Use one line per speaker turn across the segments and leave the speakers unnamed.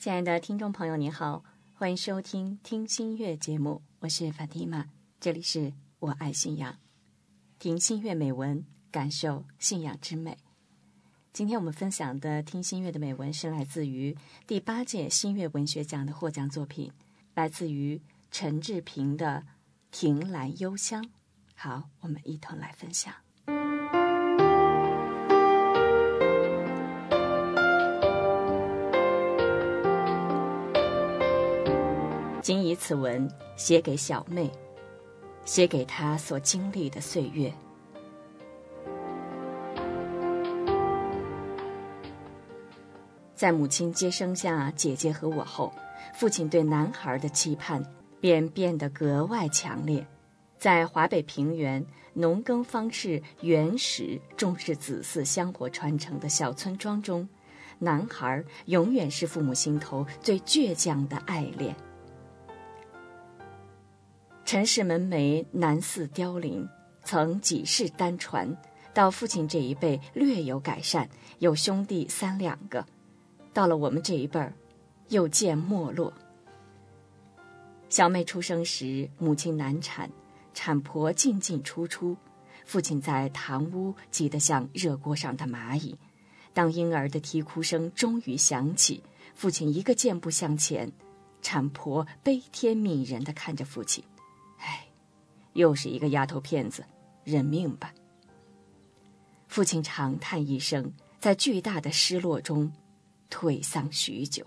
亲爱的听众朋友，你好，欢迎收听《听心月》节目，我是法蒂玛，这里是我爱信仰，听心月美文，感受信仰之美。今天我们分享的听心月的美文是来自于第八届新月文学奖的获奖作品，来自于陈志平的《亭兰幽香》。好，我们一同来分享。谨以此文写给小妹，写给她所经历的岁月。在母亲接生下姐姐和我后，父亲对男孩的期盼便变得格外强烈。在华北平原农耕方式原始、重视子嗣香火传承的小村庄中，男孩永远是父母心头最倔强的爱恋。陈氏门楣南似凋零，曾几世单传，到父亲这一辈略有改善，有兄弟三两个；到了我们这一辈儿，又渐没落。小妹出生时，母亲难产，产婆进进出出，父亲在堂屋急得像热锅上的蚂蚁。当婴儿的啼哭声终于响起，父亲一个箭步向前，产婆悲天悯人地看着父亲。又是一个丫头片子，认命吧。父亲长叹一声，在巨大的失落中颓丧许久。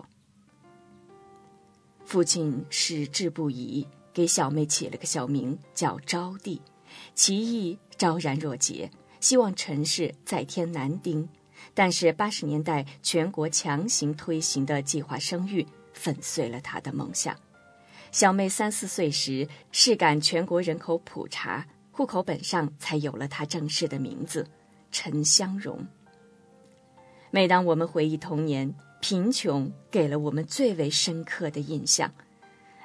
父亲矢志不移，给小妹起了个小名叫招娣，其意昭然若揭，希望陈氏再添男丁。但是八十年代全国强行推行的计划生育，粉碎了他的梦想。小妹三四岁时，市赶全国人口普查，户口本上才有了她正式的名字陈香荣。每当我们回忆童年，贫穷给了我们最为深刻的印象。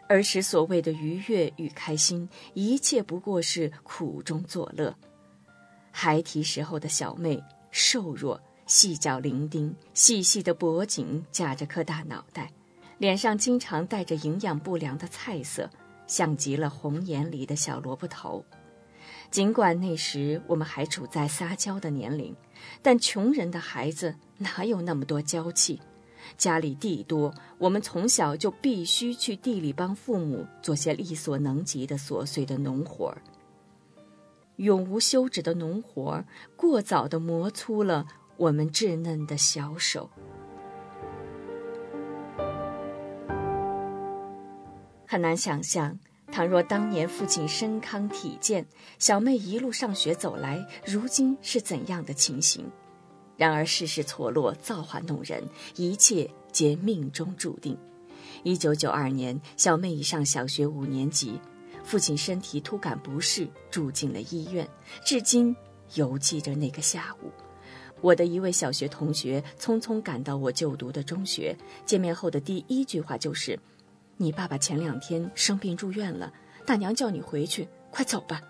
儿时所谓的愉悦与开心，一切不过是苦中作乐。孩提时候的小妹，瘦弱，细脚伶仃，细细的脖颈夹着颗大脑袋。脸上经常带着营养不良的菜色，像极了红颜里的小萝卜头。尽管那时我们还处在撒娇的年龄，但穷人的孩子哪有那么多娇气？家里地多，我们从小就必须去地里帮父母做些力所能及的琐碎的农活儿。永无休止的农活儿，过早地磨粗了我们稚嫩的小手。很难想象，倘若当年父亲身康体健，小妹一路上学走来，如今是怎样的情形？然而世事错落，造化弄人，一切皆命中注定。一九九二年，小妹已上小学五年级，父亲身体突感不适，住进了医院。至今犹记着那个下午，我的一位小学同学匆匆赶到我就读的中学，见面后的第一句话就是。你爸爸前两天生病住院了，大娘叫你回去，快走吧。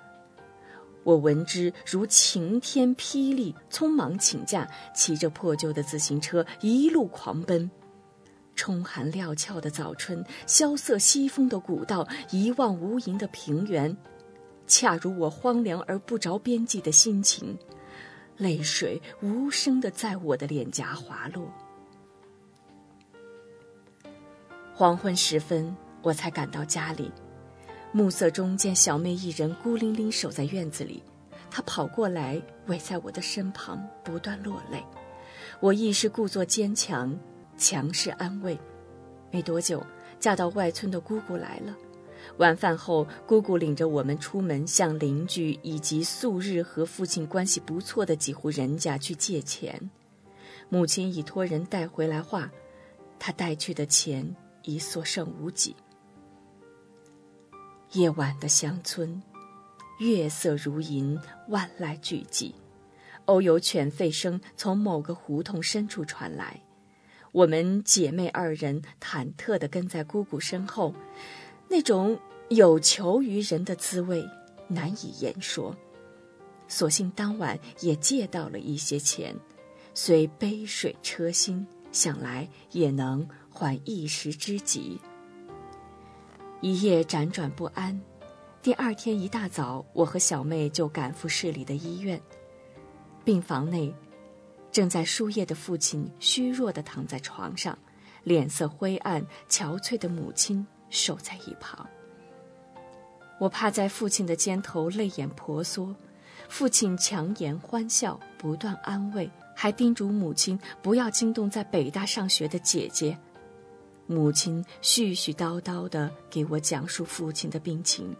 我闻之如晴天霹雳，匆忙请假，骑着破旧的自行车一路狂奔。冲寒料峭的早春，萧瑟西风的古道，一望无垠的平原，恰如我荒凉而不着边际的心情，泪水无声的在我的脸颊滑落。黄昏时分，我才赶到家里，暮色中见小妹一人孤零零守在院子里，她跑过来围在我的身旁，不断落泪。我亦是故作坚强，强势安慰。没多久，嫁到外村的姑姑来了。晚饭后，姑姑领着我们出门，向邻居以及素日和父亲关系不错的几户人家去借钱。母亲已托人带回来话，她带去的钱。已所剩无几。夜晚的乡村，月色如银，万籁俱寂。偶有犬吠声从某个胡同深处传来，我们姐妹二人忐忑地跟在姑姑身后，那种有求于人的滋味难以言说。所幸当晚也借到了一些钱，虽杯水车薪，想来也能缓一时之急。一夜辗转不安，第二天一大早，我和小妹就赶赴市里的医院。病房内，正在输液的父亲虚弱地躺在床上，脸色灰暗、憔悴的母亲守在一旁。我趴在父亲的肩头，泪眼婆娑。父亲强颜欢笑，不断安慰，还叮嘱母亲不要惊动在北大上学的姐姐。母亲絮絮叨叨地给我讲述父亲的病情。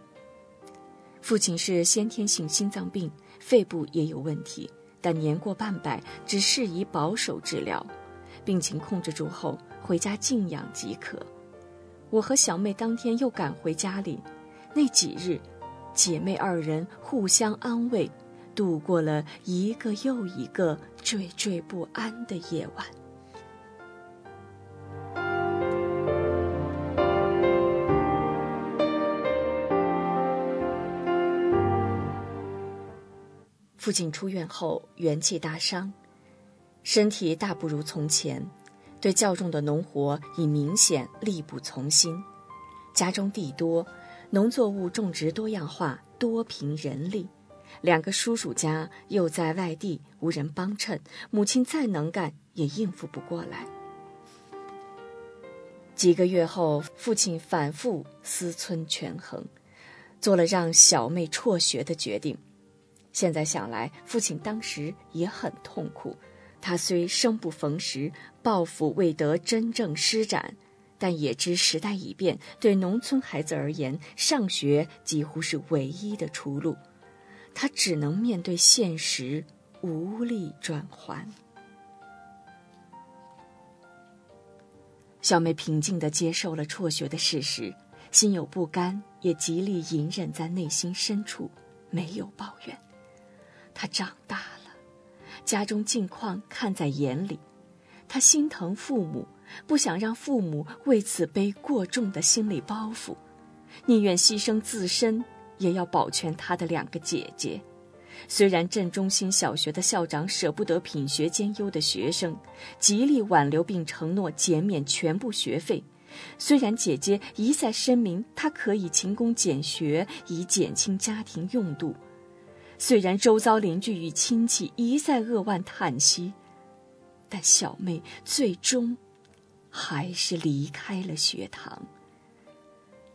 父亲是先天性心脏病，肺部也有问题，但年过半百，只适宜保守治疗。病情控制住后，回家静养即可。我和小妹当天又赶回家里，那几日。姐妹二人互相安慰，度过了一个又一个惴惴不安的夜晚。父亲出院后元气大伤，身体大不如从前，对较重的农活已明显力不从心，家中地多。农作物种植多样化，多凭人力。两个叔叔家又在外地，无人帮衬，母亲再能干也应付不过来。几个月后，父亲反复思忖权衡，做了让小妹辍学的决定。现在想来，父亲当时也很痛苦。他虽生不逢时，抱负未得真正施展。但也知时代已变，对农村孩子而言，上学几乎是唯一的出路。他只能面对现实，无力转还。小妹平静地接受了辍学的事实，心有不甘，也极力隐忍在内心深处，没有抱怨。他长大了，家中境况看在眼里，他心疼父母。不想让父母为此背过重的心理包袱，宁愿牺牲自身，也要保全他的两个姐姐。虽然镇中心小学的校长舍不得品学兼优的学生，极力挽留并承诺减免全部学费；虽然姐姐一再声明她可以勤工俭学以减轻家庭用度；虽然周遭邻居与亲戚一再扼腕叹息，但小妹最终。还是离开了学堂。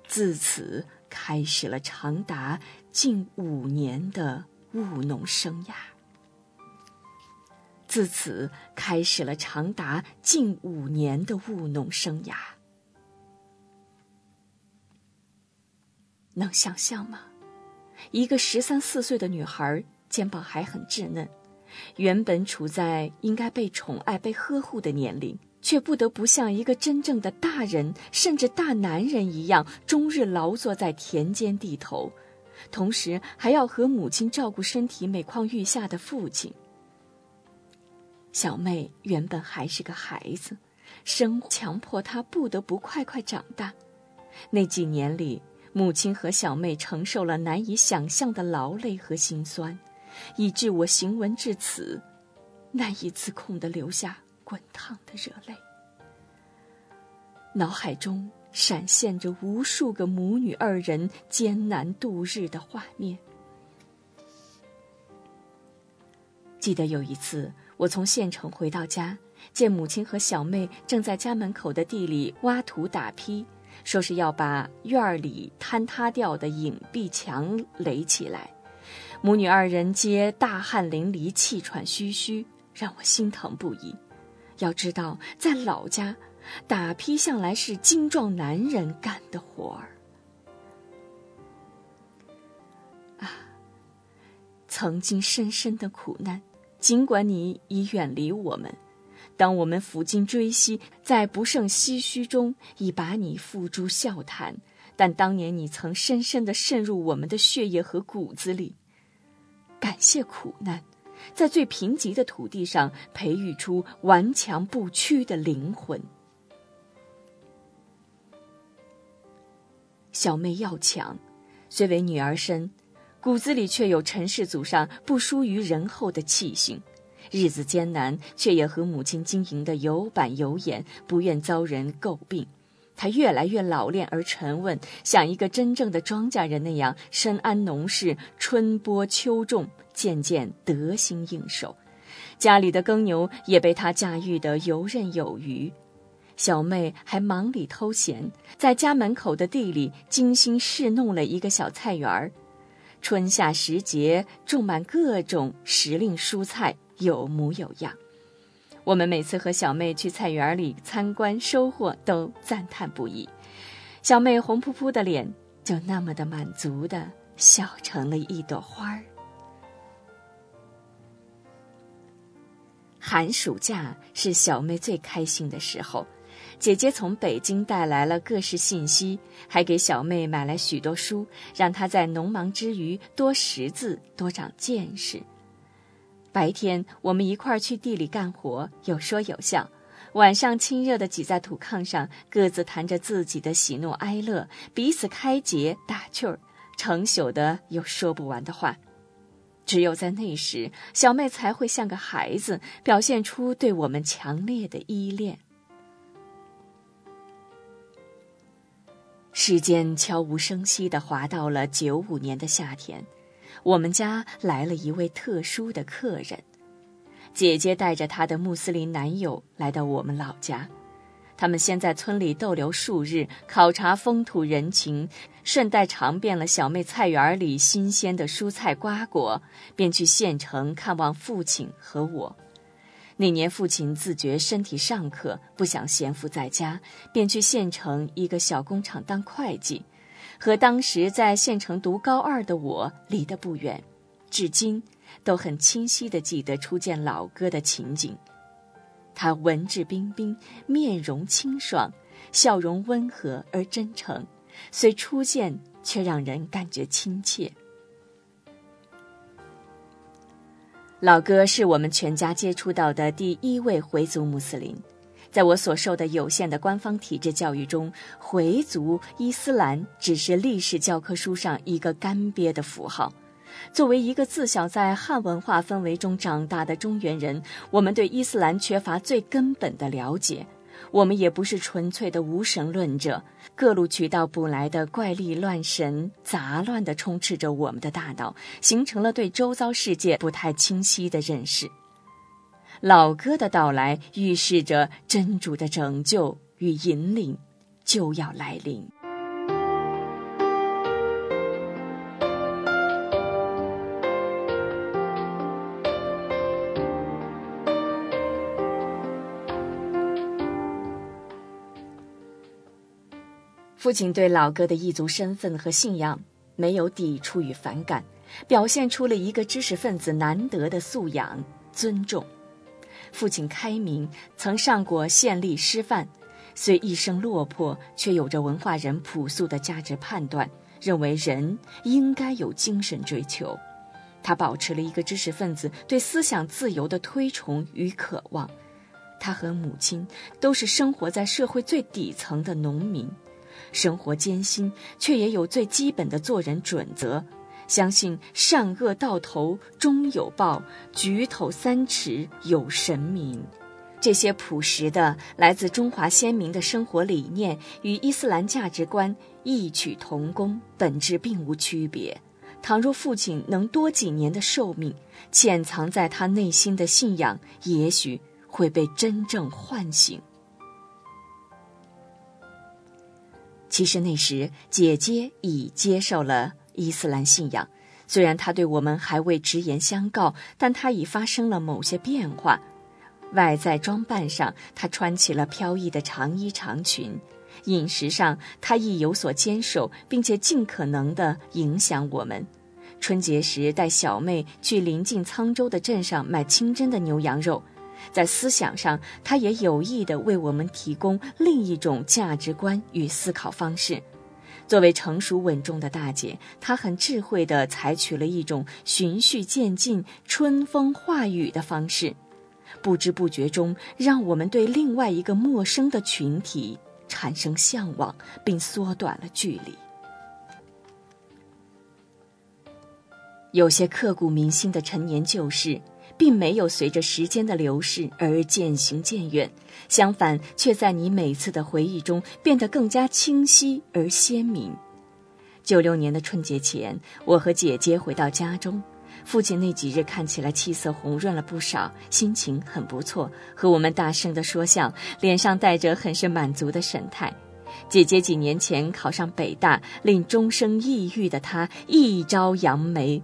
自此开始了长达近五年的务农生涯。自此开始了长达近五年的务农生涯。能想象吗？一个十三四岁的女孩，肩膀还很稚嫩，原本处在应该被宠爱、被呵护的年龄。却不得不像一个真正的大人，甚至大男人一样，终日劳作在田间地头，同时还要和母亲照顾身体每况愈下的父亲。小妹原本还是个孩子，生强迫她不得不快快长大。那几年里，母亲和小妹承受了难以想象的劳累和心酸，以致我行文至此，难以自控地流下。滚烫的热泪，脑海中闪现着无数个母女二人艰难度日的画面。记得有一次，我从县城回到家，见母亲和小妹正在家门口的地里挖土打坯，说是要把院儿里坍塌掉的影壁墙垒起来。母女二人皆大汗淋漓、气喘吁吁，让我心疼不已。要知道，在老家，打坯向来是精壮男人干的活儿。啊，曾经深深的苦难，尽管你已远离我们，当我们抚今追昔，在不胜唏嘘中，已把你付诸笑谈。但当年你曾深深的渗入我们的血液和骨子里。感谢苦难。在最贫瘠的土地上培育出顽强不屈的灵魂。小妹要强，虽为女儿身，骨子里却有陈氏祖上不输于人后的气性。日子艰难，却也和母亲经营的有板有眼，不愿遭人诟病。他越来越老练而沉稳，像一个真正的庄稼人那样深谙农事，春播秋种，渐渐得心应手。家里的耕牛也被他驾驭得游刃有余。小妹还忙里偷闲，在家门口的地里精心侍弄了一个小菜园儿，春夏时节种满各种时令蔬菜，有模有样。我们每次和小妹去菜园里参观收获，都赞叹不已。小妹红扑扑的脸就那么的满足的笑成了一朵花儿。寒暑假是小妹最开心的时候，姐姐从北京带来了各式信息，还给小妹买来许多书，让她在农忙之余多识字，多长见识。白天我们一块儿去地里干活，有说有笑；晚上亲热的挤在土炕上，各自谈着自己的喜怒哀乐，彼此开解打趣儿，成宿的有说不完的话。只有在那时，小妹才会像个孩子，表现出对我们强烈的依恋。时间悄无声息的滑到了九五年的夏天。我们家来了一位特殊的客人，姐姐带着她的穆斯林男友来到我们老家。他们先在村里逗留数日，考察风土人情，顺带尝遍了小妹菜园里新鲜的蔬菜瓜果，便去县城看望父亲和我。那年父亲自觉身体尚可，不想闲赋在家，便去县城一个小工厂当会计。和当时在县城读高二的我离得不远，至今都很清晰地记得初见老哥的情景。他文质彬彬，面容清爽，笑容温和而真诚，虽初见却让人感觉亲切。老哥是我们全家接触到的第一位回族穆斯林。在我所受的有限的官方体制教育中，回族伊斯兰只是历史教科书上一个干瘪的符号。作为一个自小在汉文化氛围中长大的中原人，我们对伊斯兰缺乏最根本的了解。我们也不是纯粹的无神论者，各路渠道捕来的怪力乱神杂乱地充斥着我们的大脑，形成了对周遭世界不太清晰的认识。老哥的到来预示着真主的拯救与引领就要来临。父亲对老哥的异族身份和信仰没有抵触与反感，表现出了一个知识分子难得的素养——尊重。父亲开明，曾上过县立师范，虽一生落魄，却有着文化人朴素的价值判断，认为人应该有精神追求。他保持了一个知识分子对思想自由的推崇与渴望。他和母亲都是生活在社会最底层的农民，生活艰辛，却也有最基本的做人准则。相信善恶到头终有报，举头三尺有神明。这些朴实的来自中华先民的生活理念与伊斯兰价值观异曲同工，本质并无区别。倘若父亲能多几年的寿命，潜藏在他内心的信仰也许会被真正唤醒。其实那时，姐姐已接受了。伊斯兰信仰，虽然他对我们还未直言相告，但他已发生了某些变化。外在装扮上，他穿起了飘逸的长衣长裙；饮食上，他亦有所坚守，并且尽可能地影响我们。春节时带小妹去临近沧州的镇上买清真的牛羊肉。在思想上，他也有意地为我们提供另一种价值观与思考方式。作为成熟稳重的大姐，她很智慧地采取了一种循序渐进、春风化雨的方式，不知不觉中让我们对另外一个陌生的群体产生向往，并缩短了距离。有些刻骨铭心的陈年旧事，并没有随着时间的流逝而渐行渐远，相反，却在你每次的回忆中变得更加清晰而鲜明。九六年的春节前，我和姐姐回到家中，父亲那几日看起来气色红润了不少，心情很不错，和我们大声地说笑，脸上带着很是满足的神态。姐姐几年前考上北大，令终生抑郁的她一朝扬眉。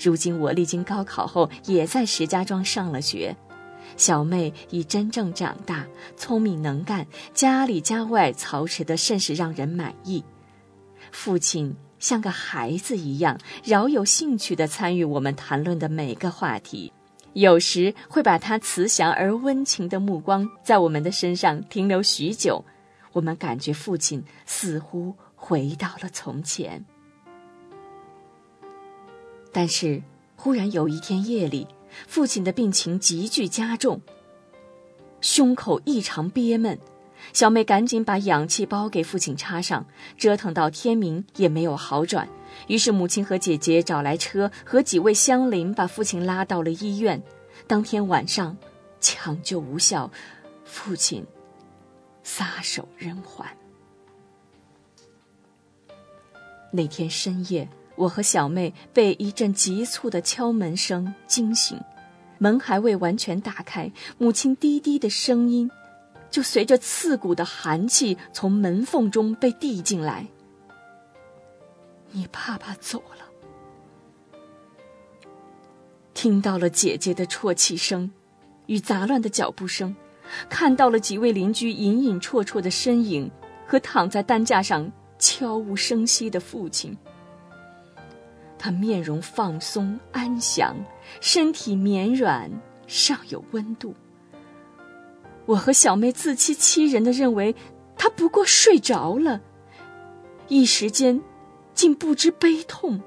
如今我历经高考后，也在石家庄上了学。小妹已真正长大，聪明能干，家里家外操持的甚是让人满意。父亲像个孩子一样，饶有兴趣地参与我们谈论的每个话题，有时会把他慈祥而温情的目光在我们的身上停留许久。我们感觉父亲似乎回到了从前。但是，忽然有一天夜里，父亲的病情急剧加重，胸口异常憋闷。小妹赶紧把氧气包给父亲插上，折腾到天明也没有好转。于是母亲和姐姐找来车，和几位乡邻把父亲拉到了医院。当天晚上，抢救无效，父亲撒手人寰。那天深夜。我和小妹被一阵急促的敲门声惊醒，门还未完全打开，母亲低低的声音就随着刺骨的寒气从门缝中被递进来：“你爸爸走了。”听到了姐姐的啜泣声与杂乱的脚步声，看到了几位邻居隐隐绰绰的身影和躺在担架上悄无声息的父亲。他面容放松安详，身体绵软，尚有温度。我和小妹自欺欺人的认为他不过睡着了，一时间竟不知悲痛。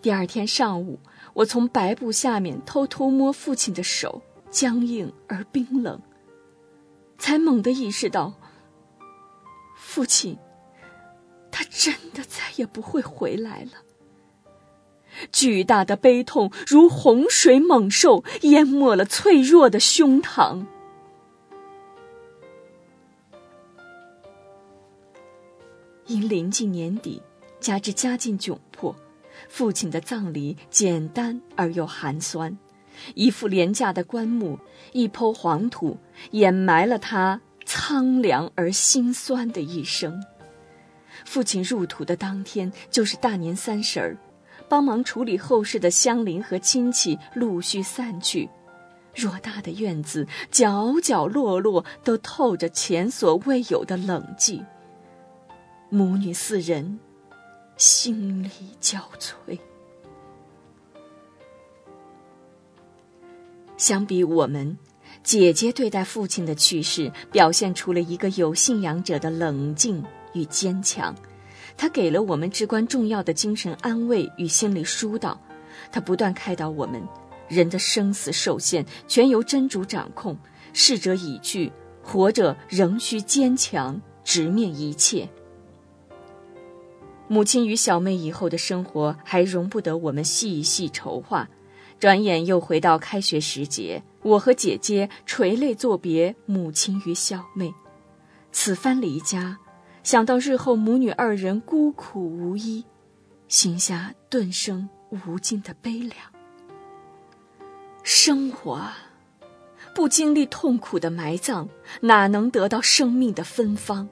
第二天上午，我从白布下面偷偷摸父亲的手，僵硬而冰冷，才猛地意识到，父亲。他真的再也不会回来了。巨大的悲痛如洪水猛兽，淹没了脆弱的胸膛。因临近年底，加之家境窘迫，父亲的葬礼简单而又寒酸。一副廉价的棺木，一抔黄土，掩埋了他苍凉而心酸的一生。父亲入土的当天就是大年三十儿，帮忙处理后事的乡邻和亲戚陆续散去，偌大的院子角角落落都透着前所未有的冷寂。母女四人心力交瘁。相比我们，姐姐对待父亲的去世，表现出了一个有信仰者的冷静。与坚强，他给了我们至关重要的精神安慰与心理疏导。他不断开导我们：人的生死受限，全由真主掌控。逝者已去，活着仍需坚强，直面一切。母亲与小妹以后的生活还容不得我们细细筹划。转眼又回到开学时节，我和姐姐垂泪作别母亲与小妹。此番离家。想到日后母女二人孤苦无依，心下顿生无尽的悲凉。生活不经历痛苦的埋葬，哪能得到生命的芬芳？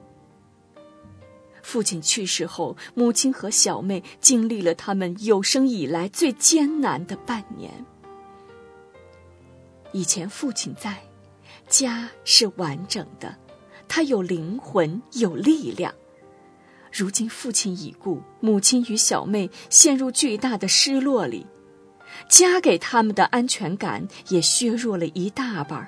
父亲去世后，母亲和小妹经历了他们有生以来最艰难的半年。以前父亲在，家是完整的。他有灵魂，有力量。如今父亲已故，母亲与小妹陷入巨大的失落里，家给他们的安全感也削弱了一大半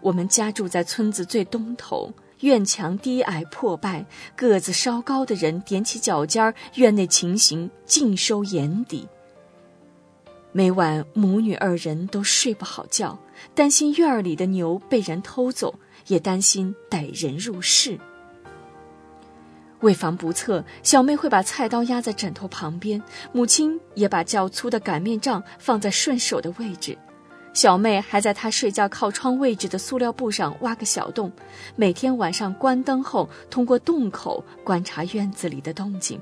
我们家住在村子最东头，院墙低矮破败，个子稍高的人踮起脚尖儿院内情形尽收眼底。每晚母女二人都睡不好觉，担心院里的牛被人偷走。也担心逮人入室。为防不测，小妹会把菜刀压在枕头旁边，母亲也把较粗的擀面杖放在顺手的位置。小妹还在她睡觉靠窗位置的塑料布上挖个小洞，每天晚上关灯后，通过洞口观察院子里的动静。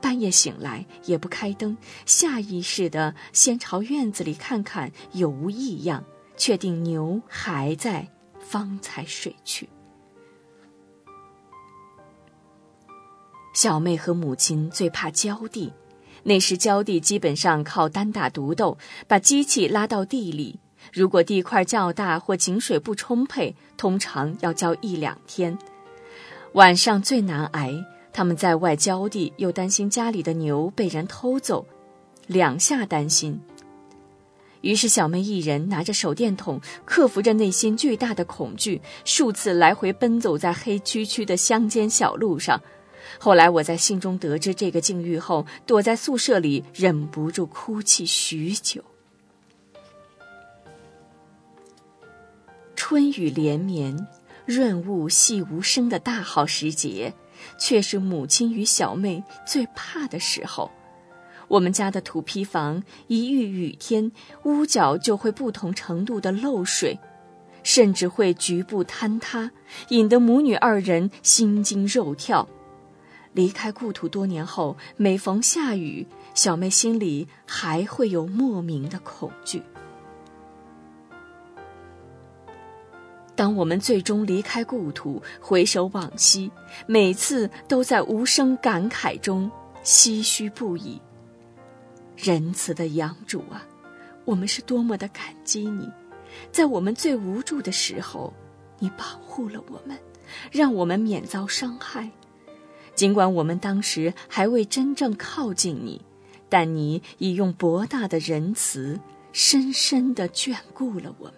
半夜醒来也不开灯，下意识的先朝院子里看看有无异样，确定牛还在，方才睡去。小妹和母亲最怕浇地，那时浇地基本上靠单打独斗，把机器拉到地里。如果地块较大或井水不充沛，通常要浇一两天。晚上最难挨，他们在外浇地，又担心家里的牛被人偷走，两下担心。于是小妹一人拿着手电筒，克服着内心巨大的恐惧，数次来回奔走在黑黢黢的乡间小路上。后来我在信中得知这个境遇后，躲在宿舍里忍不住哭泣许久。春雨连绵，润物细无声的大好时节，却是母亲与小妹最怕的时候。我们家的土坯房一遇雨天，屋角就会不同程度的漏水，甚至会局部坍塌，引得母女二人心惊肉跳。离开故土多年后，每逢下雨，小妹心里还会有莫名的恐惧。当我们最终离开故土，回首往昔，每次都在无声感慨中唏嘘不已。仁慈的养主啊，我们是多么的感激你，在我们最无助的时候，你保护了我们，让我们免遭伤害。尽管我们当时还未真正靠近你，但你已用博大的仁慈，深深的眷顾了我们。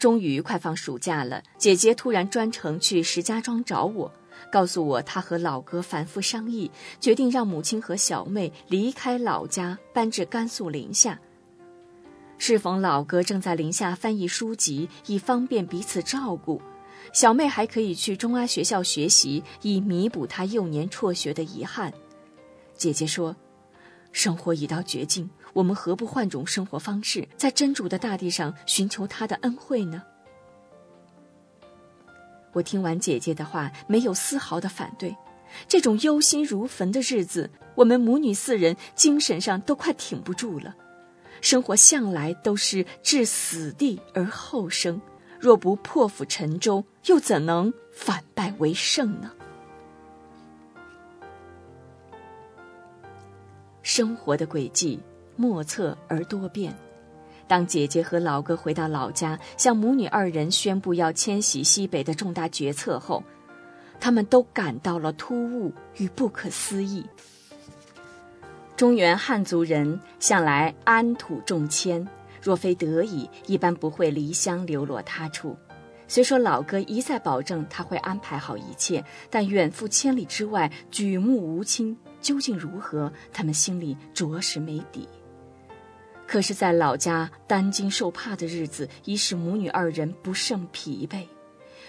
终于快放暑假了，姐姐突然专程去石家庄找我，告诉我她和老哥反复商议，决定让母亲和小妹离开老家，搬至甘肃临夏。适逢老哥正在临夏翻译书籍，以方便彼此照顾；小妹还可以去中阿学校学习，以弥补她幼年辍学的遗憾。姐姐说：“生活已到绝境，我们何不换种生活方式，在真主的大地上寻求他的恩惠呢？”我听完姐姐的话，没有丝毫的反对。这种忧心如焚的日子，我们母女四人精神上都快挺不住了。生活向来都是置死地而后生，若不破釜沉舟，又怎能反败为胜呢？生活的轨迹莫测而多变。当姐姐和老哥回到老家，向母女二人宣布要迁徙西北的重大决策后，他们都感到了突兀与不可思议。中原汉族人向来安土重迁，若非得已，一般不会离乡流落他处。虽说老哥一再保证他会安排好一切，但远赴千里之外，举目无亲，究竟如何？他们心里着实没底。可是，在老家担惊受怕的日子，已使母女二人不胜疲惫。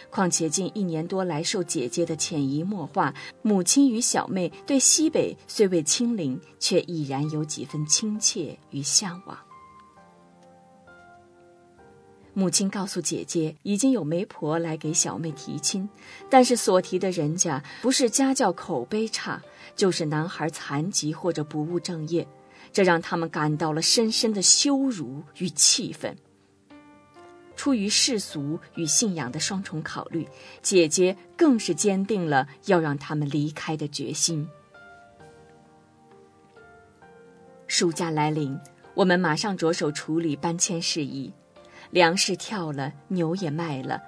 况且近一年多来受姐姐的潜移默化，母亲与小妹对西北虽未亲临，却已然有几分亲切与向往。母亲告诉姐姐，已经有媒婆来给小妹提亲，但是所提的人家不是家教口碑差，就是男孩残疾或者不务正业，这让他们感到了深深的羞辱与气愤。出于世俗与信仰的双重考虑，姐姐更是坚定了要让他们离开的决心。暑假来临，我们马上着手处理搬迁事宜，粮食跳了，牛也卖了，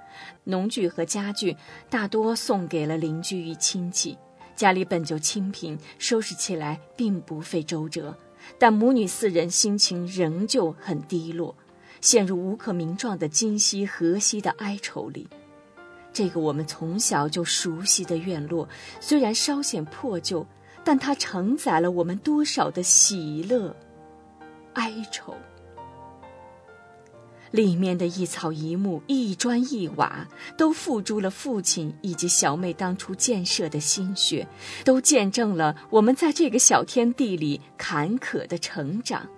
农具和家具大多送给了邻居与亲戚。家里本就清贫，收拾起来并不费周折，但母女四人心情仍旧很低落。陷入无可名状的今夕何夕的哀愁里，这个我们从小就熟悉的院落，虽然稍显破旧，但它承载了我们多少的喜乐、哀愁。里面的一草一木、一砖一瓦，都付诸了父亲以及小妹当初建设的心血，都见证了我们在这个小天地里坎坷的成长。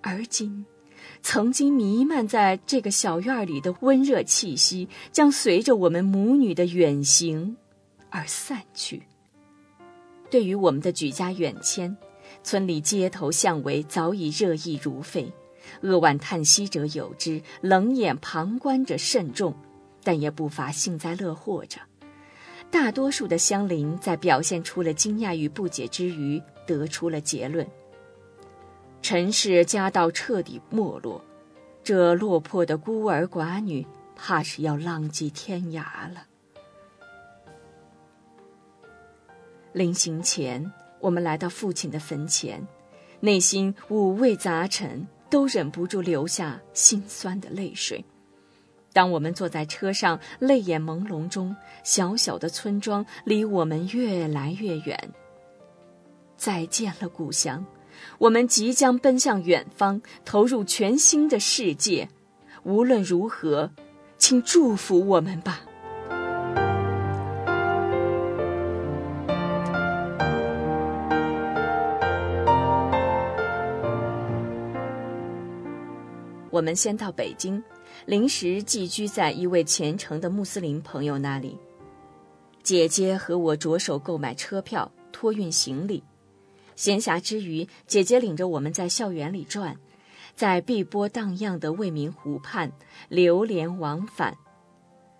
而今，曾经弥漫在这个小院里的温热气息，将随着我们母女的远行而散去。对于我们的举家远迁，村里街头巷尾早已热议如沸。扼腕叹息者有之，冷眼旁观者甚众，但也不乏幸灾乐祸者。大多数的乡邻在表现出了惊讶与不解之余，得出了结论：陈氏家道彻底没落，这落魄的孤儿寡女，怕是要浪迹天涯了。临行前，我们来到父亲的坟前，内心五味杂陈。都忍不住流下心酸的泪水。当我们坐在车上，泪眼朦胧中，小小的村庄离我们越来越远。再见了，故乡！我们即将奔向远方，投入全新的世界。无论如何，请祝福我们吧。我们先到北京，临时寄居在一位虔诚的穆斯林朋友那里。姐姐和我着手购买车票，托运行李。闲暇之余，姐姐领着我们在校园里转，在碧波荡漾的未名湖畔流连往返。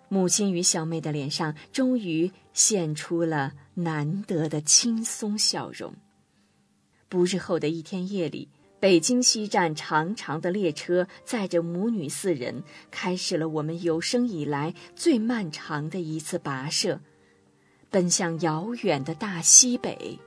母亲与小妹的脸上终于现出了难得的轻松笑容。不日后的一天夜里。北京西站长长的列车载着母女四人，开始了我们有生以来最漫长的一次跋涉，奔向遥远的大西北。